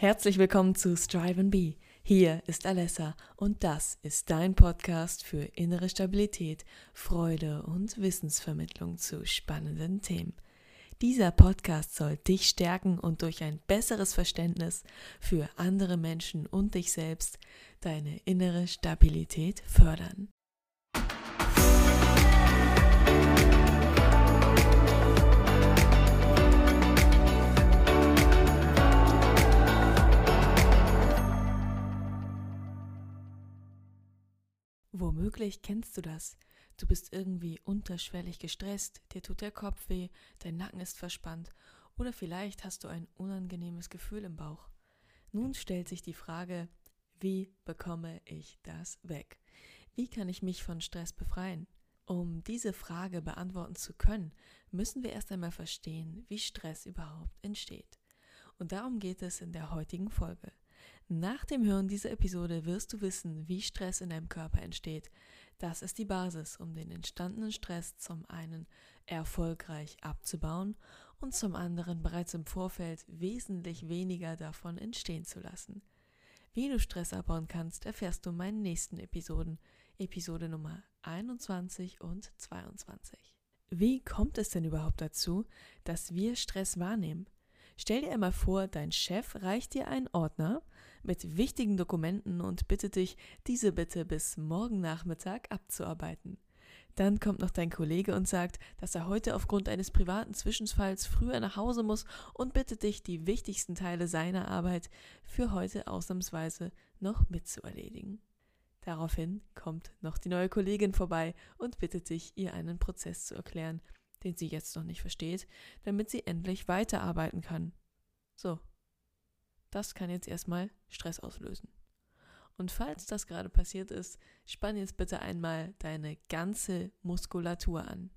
Herzlich willkommen zu Strive and Be. Hier ist Alessa und das ist dein Podcast für innere Stabilität, Freude und Wissensvermittlung zu spannenden Themen. Dieser Podcast soll dich stärken und durch ein besseres Verständnis für andere Menschen und dich selbst deine innere Stabilität fördern. Womöglich kennst du das. Du bist irgendwie unterschwellig gestresst, dir tut der Kopf weh, dein Nacken ist verspannt oder vielleicht hast du ein unangenehmes Gefühl im Bauch. Nun stellt sich die Frage, wie bekomme ich das weg? Wie kann ich mich von Stress befreien? Um diese Frage beantworten zu können, müssen wir erst einmal verstehen, wie Stress überhaupt entsteht. Und darum geht es in der heutigen Folge. Nach dem Hören dieser Episode wirst du wissen, wie Stress in deinem Körper entsteht. Das ist die Basis, um den entstandenen Stress zum einen erfolgreich abzubauen und zum anderen bereits im Vorfeld wesentlich weniger davon entstehen zu lassen. Wie du Stress abbauen kannst, erfährst du in meinen nächsten Episoden, Episode Nummer 21 und 22. Wie kommt es denn überhaupt dazu, dass wir Stress wahrnehmen? Stell dir einmal vor, dein Chef reicht dir einen Ordner mit wichtigen Dokumenten und bittet dich, diese bitte bis morgen Nachmittag abzuarbeiten. Dann kommt noch dein Kollege und sagt, dass er heute aufgrund eines privaten Zwischenfalls früher nach Hause muss und bittet dich, die wichtigsten Teile seiner Arbeit für heute ausnahmsweise noch mitzuerledigen. Daraufhin kommt noch die neue Kollegin vorbei und bittet dich, ihr einen Prozess zu erklären, den sie jetzt noch nicht versteht, damit sie endlich weiterarbeiten kann. So. Das kann jetzt erstmal Stress auslösen. Und falls das gerade passiert ist, spann jetzt bitte einmal deine ganze Muskulatur an.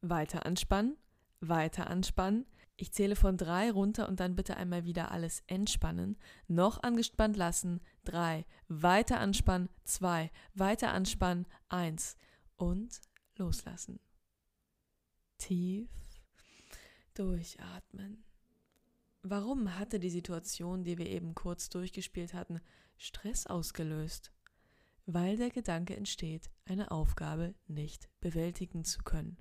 Weiter anspannen, weiter anspannen. Ich zähle von drei runter und dann bitte einmal wieder alles entspannen. Noch angespannt lassen. Drei. Weiter anspannen. Zwei. Weiter anspannen. Eins. Und loslassen tief durchatmen. Warum hatte die Situation, die wir eben kurz durchgespielt hatten, Stress ausgelöst? Weil der Gedanke entsteht, eine Aufgabe nicht bewältigen zu können.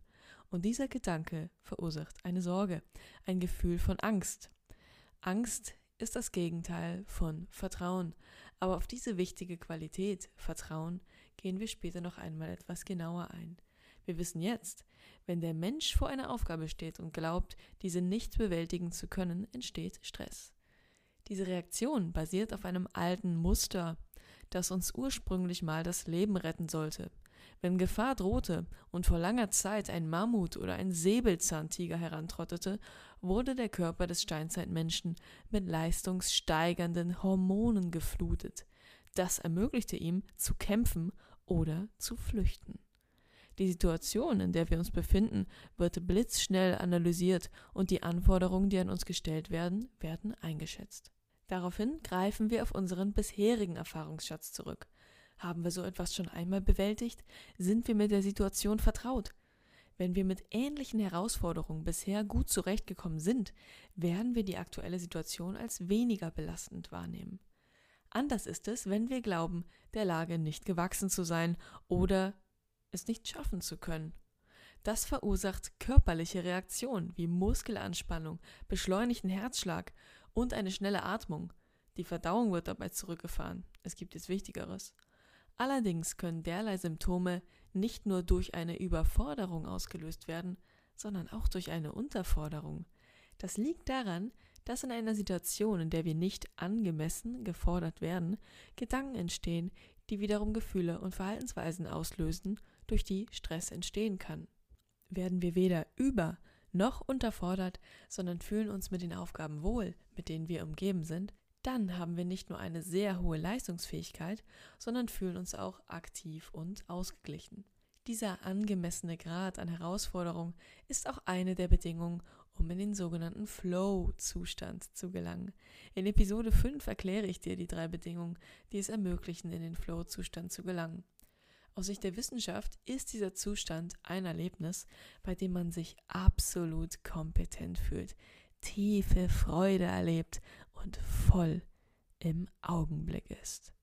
Und dieser Gedanke verursacht eine Sorge, ein Gefühl von Angst. Angst ist das Gegenteil von Vertrauen. Aber auf diese wichtige Qualität, Vertrauen, gehen wir später noch einmal etwas genauer ein. Wir wissen jetzt, wenn der Mensch vor einer Aufgabe steht und glaubt, diese nicht bewältigen zu können, entsteht Stress. Diese Reaktion basiert auf einem alten Muster, das uns ursprünglich mal das Leben retten sollte. Wenn Gefahr drohte und vor langer Zeit ein Mammut oder ein Säbelzahntiger herantrottete, wurde der Körper des Steinzeitmenschen mit leistungssteigernden Hormonen geflutet. Das ermöglichte ihm zu kämpfen oder zu flüchten. Die Situation, in der wir uns befinden, wird blitzschnell analysiert und die Anforderungen, die an uns gestellt werden, werden eingeschätzt. Daraufhin greifen wir auf unseren bisherigen Erfahrungsschatz zurück. Haben wir so etwas schon einmal bewältigt? Sind wir mit der Situation vertraut? Wenn wir mit ähnlichen Herausforderungen bisher gut zurechtgekommen sind, werden wir die aktuelle Situation als weniger belastend wahrnehmen. Anders ist es, wenn wir glauben, der Lage nicht gewachsen zu sein oder es nicht schaffen zu können. Das verursacht körperliche Reaktionen wie Muskelanspannung, beschleunigten Herzschlag und eine schnelle Atmung. Die Verdauung wird dabei zurückgefahren. Es gibt jetzt Wichtigeres. Allerdings können derlei Symptome nicht nur durch eine Überforderung ausgelöst werden, sondern auch durch eine Unterforderung. Das liegt daran, dass in einer Situation, in der wir nicht angemessen gefordert werden, Gedanken entstehen, die wiederum Gefühle und Verhaltensweisen auslösen durch die Stress entstehen kann. Werden wir weder über noch unterfordert, sondern fühlen uns mit den Aufgaben wohl, mit denen wir umgeben sind, dann haben wir nicht nur eine sehr hohe Leistungsfähigkeit, sondern fühlen uns auch aktiv und ausgeglichen. Dieser angemessene Grad an Herausforderung ist auch eine der Bedingungen, um in den sogenannten Flow-Zustand zu gelangen. In Episode 5 erkläre ich dir die drei Bedingungen, die es ermöglichen, in den Flow-Zustand zu gelangen. Aus Sicht der Wissenschaft ist dieser Zustand ein Erlebnis, bei dem man sich absolut kompetent fühlt, tiefe Freude erlebt und voll im Augenblick ist.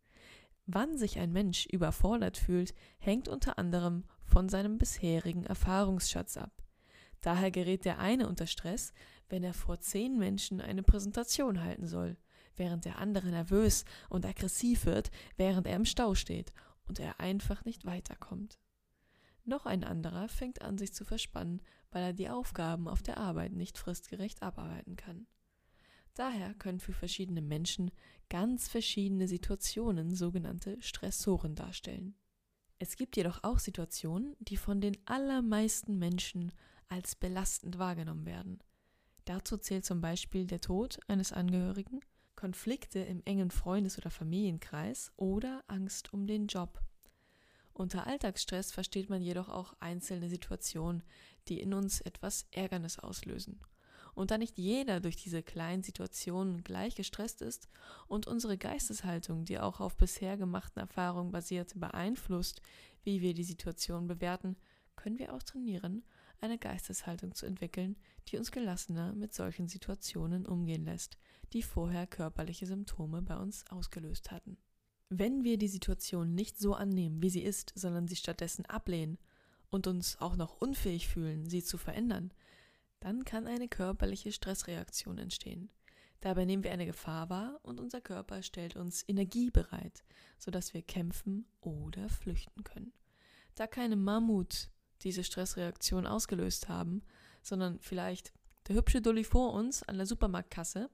Wann sich ein Mensch überfordert fühlt, hängt unter anderem von seinem bisherigen Erfahrungsschatz ab. Daher gerät der eine unter Stress, wenn er vor zehn Menschen eine Präsentation halten soll, während der andere nervös und aggressiv wird, während er im Stau steht und er einfach nicht weiterkommt. Noch ein anderer fängt an, sich zu verspannen, weil er die Aufgaben auf der Arbeit nicht fristgerecht abarbeiten kann. Daher können für verschiedene Menschen ganz verschiedene Situationen sogenannte Stressoren darstellen. Es gibt jedoch auch Situationen, die von den allermeisten Menschen als belastend wahrgenommen werden. Dazu zählt zum Beispiel der Tod eines Angehörigen, Konflikte im engen Freundes- oder Familienkreis oder Angst um den Job. Unter Alltagsstress versteht man jedoch auch einzelne Situationen, die in uns etwas Ärgernis auslösen. Und da nicht jeder durch diese kleinen Situationen gleich gestresst ist und unsere Geisteshaltung, die auch auf bisher gemachten Erfahrungen basiert, beeinflusst, wie wir die Situation bewerten, können wir auch trainieren, eine Geisteshaltung zu entwickeln, die uns gelassener mit solchen Situationen umgehen lässt, die vorher körperliche Symptome bei uns ausgelöst hatten. Wenn wir die Situation nicht so annehmen, wie sie ist, sondern sie stattdessen ablehnen und uns auch noch unfähig fühlen, sie zu verändern, dann kann eine körperliche Stressreaktion entstehen. Dabei nehmen wir eine Gefahr wahr und unser Körper stellt uns Energie bereit, sodass wir kämpfen oder flüchten können. Da keine Mammut diese Stressreaktion ausgelöst haben, sondern vielleicht der hübsche Dulli vor uns an der Supermarktkasse,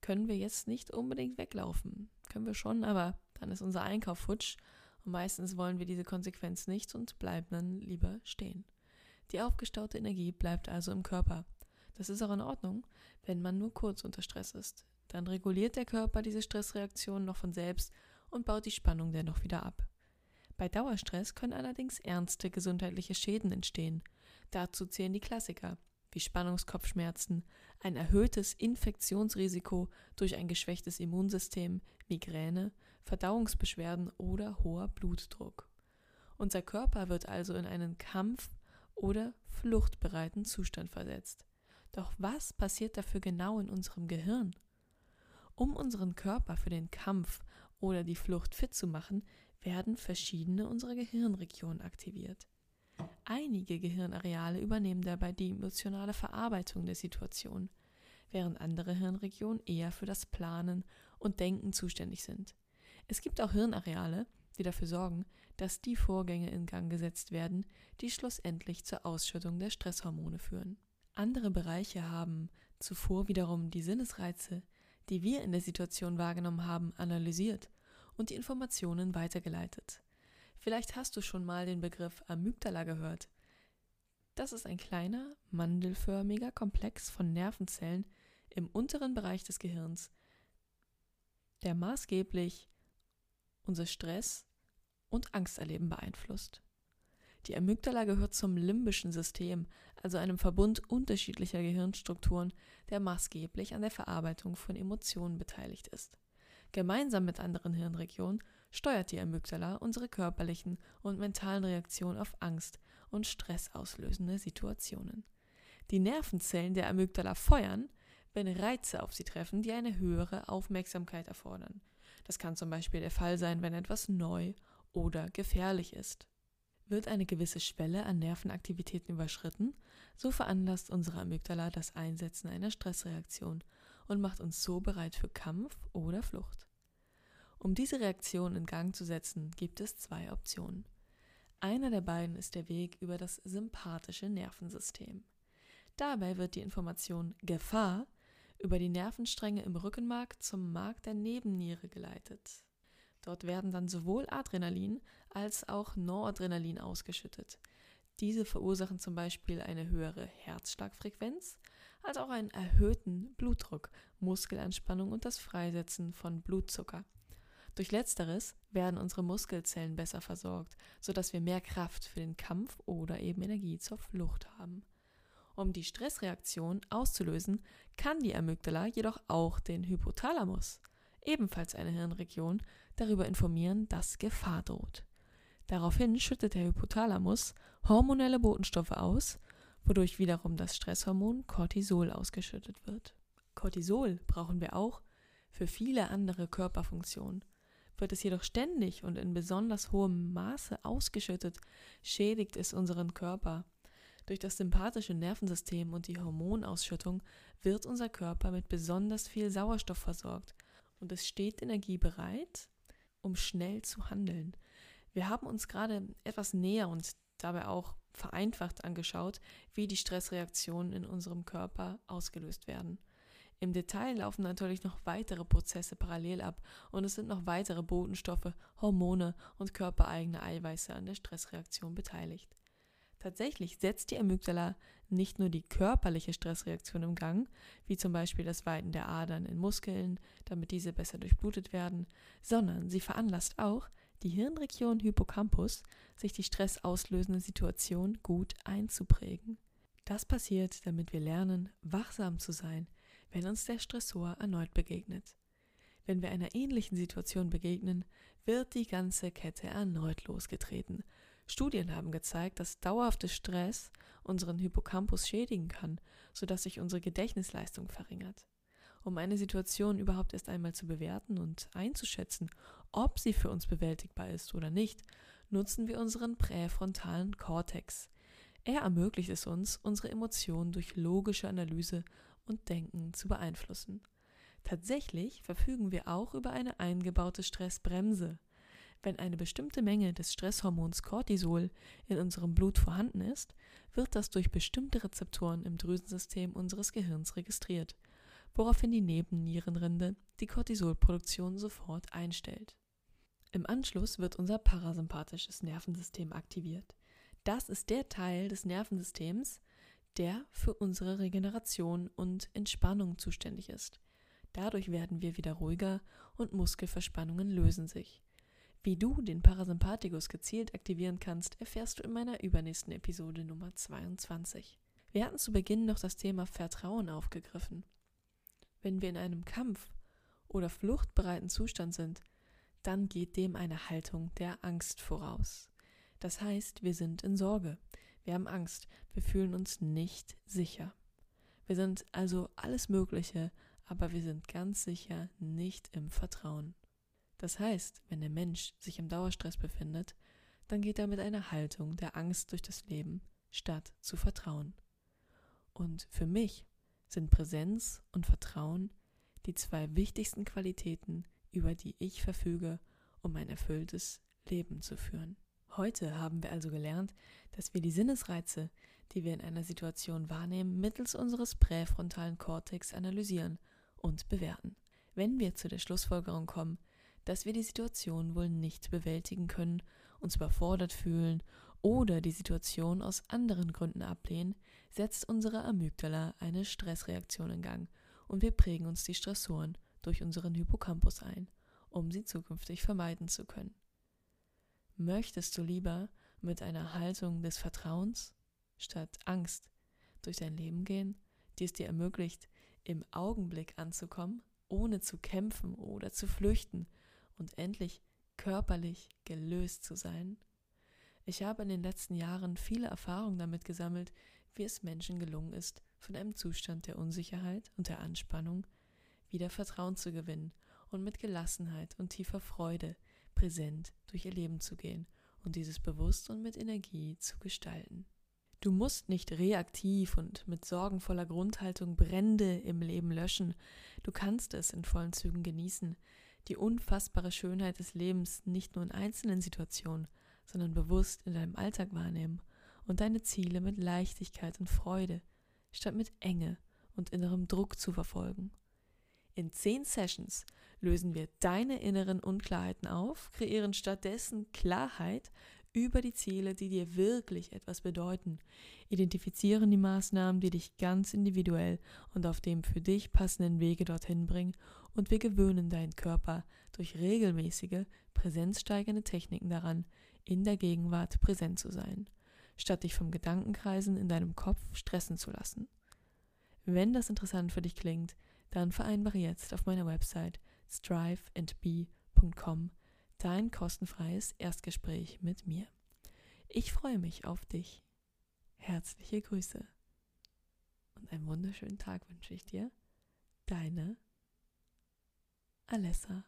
können wir jetzt nicht unbedingt weglaufen. Können wir schon, aber dann ist unser Einkauf futsch und meistens wollen wir diese Konsequenz nicht und bleiben dann lieber stehen. Die aufgestaute Energie bleibt also im Körper. Das ist auch in Ordnung, wenn man nur kurz unter Stress ist. Dann reguliert der Körper diese Stressreaktion noch von selbst und baut die Spannung dennoch wieder ab. Bei Dauerstress können allerdings ernste gesundheitliche Schäden entstehen. Dazu zählen die Klassiker wie Spannungskopfschmerzen, ein erhöhtes Infektionsrisiko durch ein geschwächtes Immunsystem, Migräne, Verdauungsbeschwerden oder hoher Blutdruck. Unser Körper wird also in einen Kampf- oder fluchtbereiten Zustand versetzt. Doch was passiert dafür genau in unserem Gehirn? Um unseren Körper für den Kampf oder die Flucht fit zu machen, werden verschiedene unserer Gehirnregionen aktiviert. Einige Gehirnareale übernehmen dabei die emotionale Verarbeitung der Situation, während andere Hirnregionen eher für das Planen und Denken zuständig sind. Es gibt auch Hirnareale, die dafür sorgen, dass die Vorgänge in Gang gesetzt werden, die schlussendlich zur Ausschüttung der Stresshormone führen. Andere Bereiche haben zuvor wiederum die Sinnesreize, die wir in der Situation wahrgenommen haben, analysiert und die Informationen weitergeleitet. Vielleicht hast du schon mal den Begriff Amygdala gehört. Das ist ein kleiner, mandelförmiger Komplex von Nervenzellen im unteren Bereich des Gehirns, der maßgeblich unser Stress und Angsterleben beeinflusst. Die Amygdala gehört zum limbischen System, also einem Verbund unterschiedlicher Gehirnstrukturen, der maßgeblich an der Verarbeitung von Emotionen beteiligt ist. Gemeinsam mit anderen Hirnregionen steuert die Amygdala unsere körperlichen und mentalen Reaktionen auf Angst und stressauslösende Situationen. Die Nervenzellen der Amygdala feuern, wenn Reize auf sie treffen, die eine höhere Aufmerksamkeit erfordern. Das kann zum Beispiel der Fall sein, wenn etwas neu oder gefährlich ist. Wird eine gewisse Schwelle an Nervenaktivitäten überschritten, so veranlasst unsere Amygdala das Einsetzen einer Stressreaktion und macht uns so bereit für Kampf oder Flucht. Um diese Reaktion in Gang zu setzen, gibt es zwei Optionen. Einer der beiden ist der Weg über das sympathische Nervensystem. Dabei wird die Information Gefahr über die Nervenstränge im Rückenmark zum Mark der Nebenniere geleitet. Dort werden dann sowohl Adrenalin als auch Noradrenalin ausgeschüttet. Diese verursachen zum Beispiel eine höhere Herzschlagfrequenz, als auch einen erhöhten Blutdruck, Muskelanspannung und das Freisetzen von Blutzucker. Durch letzteres werden unsere Muskelzellen besser versorgt, sodass wir mehr Kraft für den Kampf oder eben Energie zur Flucht haben. Um die Stressreaktion auszulösen, kann die Amygdala jedoch auch den Hypothalamus, ebenfalls eine Hirnregion, darüber informieren, dass Gefahr droht. Daraufhin schüttet der Hypothalamus hormonelle Botenstoffe aus, wodurch wiederum das Stresshormon Cortisol ausgeschüttet wird. Cortisol brauchen wir auch für viele andere Körperfunktionen. Wird es jedoch ständig und in besonders hohem Maße ausgeschüttet, schädigt es unseren Körper. Durch das sympathische Nervensystem und die Hormonausschüttung wird unser Körper mit besonders viel Sauerstoff versorgt und es steht Energie bereit, um schnell zu handeln. Wir haben uns gerade etwas näher und dabei auch vereinfacht angeschaut, wie die Stressreaktionen in unserem Körper ausgelöst werden. Im Detail laufen natürlich noch weitere Prozesse parallel ab und es sind noch weitere Botenstoffe, Hormone und körpereigene Eiweiße an der Stressreaktion beteiligt. Tatsächlich setzt die Amygdala nicht nur die körperliche Stressreaktion im Gang, wie zum Beispiel das Weiten der Adern in Muskeln, damit diese besser durchblutet werden, sondern sie veranlasst auch die Hirnregion Hippocampus, sich die stressauslösende Situation gut einzuprägen. Das passiert, damit wir lernen, wachsam zu sein, wenn uns der Stressor erneut begegnet. Wenn wir einer ähnlichen Situation begegnen, wird die ganze Kette erneut losgetreten. Studien haben gezeigt, dass dauerhafter Stress unseren Hippocampus schädigen kann, sodass sich unsere Gedächtnisleistung verringert. Um eine Situation überhaupt erst einmal zu bewerten und einzuschätzen, ob sie für uns bewältigbar ist oder nicht, nutzen wir unseren präfrontalen Kortex. Er ermöglicht es uns, unsere Emotionen durch logische Analyse und Denken zu beeinflussen. Tatsächlich verfügen wir auch über eine eingebaute Stressbremse. Wenn eine bestimmte Menge des Stresshormons Cortisol in unserem Blut vorhanden ist, wird das durch bestimmte Rezeptoren im Drüsensystem unseres Gehirns registriert, woraufhin die Nebennierenrinde die Cortisolproduktion sofort einstellt. Im Anschluss wird unser parasympathisches Nervensystem aktiviert. Das ist der Teil des Nervensystems, der für unsere Regeneration und Entspannung zuständig ist. Dadurch werden wir wieder ruhiger und Muskelverspannungen lösen sich. Wie du den Parasympathikus gezielt aktivieren kannst, erfährst du in meiner übernächsten Episode Nummer 22. Wir hatten zu Beginn noch das Thema Vertrauen aufgegriffen. Wenn wir in einem Kampf oder fluchtbereiten Zustand sind, dann geht dem eine Haltung der Angst voraus. Das heißt, wir sind in Sorge, wir haben Angst, wir fühlen uns nicht sicher. Wir sind also alles Mögliche, aber wir sind ganz sicher nicht im Vertrauen. Das heißt, wenn der Mensch sich im Dauerstress befindet, dann geht er mit einer Haltung der Angst durch das Leben, statt zu vertrauen. Und für mich sind Präsenz und Vertrauen die zwei wichtigsten Qualitäten, über die ich verfüge, um ein erfülltes Leben zu führen. Heute haben wir also gelernt, dass wir die Sinnesreize, die wir in einer Situation wahrnehmen, mittels unseres präfrontalen Kortex analysieren und bewerten. Wenn wir zu der Schlussfolgerung kommen, dass wir die Situation wohl nicht bewältigen können, uns überfordert fühlen oder die Situation aus anderen Gründen ablehnen, setzt unsere Amygdala eine Stressreaktion in Gang und wir prägen uns die Stressoren durch unseren Hippocampus ein, um sie zukünftig vermeiden zu können. Möchtest du lieber mit einer Haltung des Vertrauens statt Angst durch dein Leben gehen, die es dir ermöglicht, im Augenblick anzukommen, ohne zu kämpfen oder zu flüchten und endlich körperlich gelöst zu sein? Ich habe in den letzten Jahren viele Erfahrungen damit gesammelt, wie es Menschen gelungen ist, von einem Zustand der Unsicherheit und der Anspannung wieder Vertrauen zu gewinnen und mit Gelassenheit und tiefer Freude präsent durch ihr Leben zu gehen und dieses bewusst und mit Energie zu gestalten. Du musst nicht reaktiv und mit sorgenvoller Grundhaltung Brände im Leben löschen, du kannst es in vollen Zügen genießen, die unfassbare Schönheit des Lebens nicht nur in einzelnen Situationen, sondern bewusst in deinem Alltag wahrnehmen und deine Ziele mit Leichtigkeit und Freude, statt mit Enge und innerem Druck zu verfolgen. In zehn Sessions lösen wir deine inneren Unklarheiten auf, kreieren stattdessen Klarheit über die Ziele, die dir wirklich etwas bedeuten, identifizieren die Maßnahmen, die dich ganz individuell und auf dem für dich passenden Wege dorthin bringen und wir gewöhnen deinen Körper durch regelmäßige, präsenzsteigernde Techniken daran, in der Gegenwart präsent zu sein, statt dich vom Gedankenkreisen in deinem Kopf stressen zu lassen. Wenn das interessant für dich klingt, dann vereinbare jetzt auf meiner Website striveandbe.com dein kostenfreies Erstgespräch mit mir. Ich freue mich auf dich. Herzliche Grüße und einen wunderschönen Tag wünsche ich dir. Deine Alessa.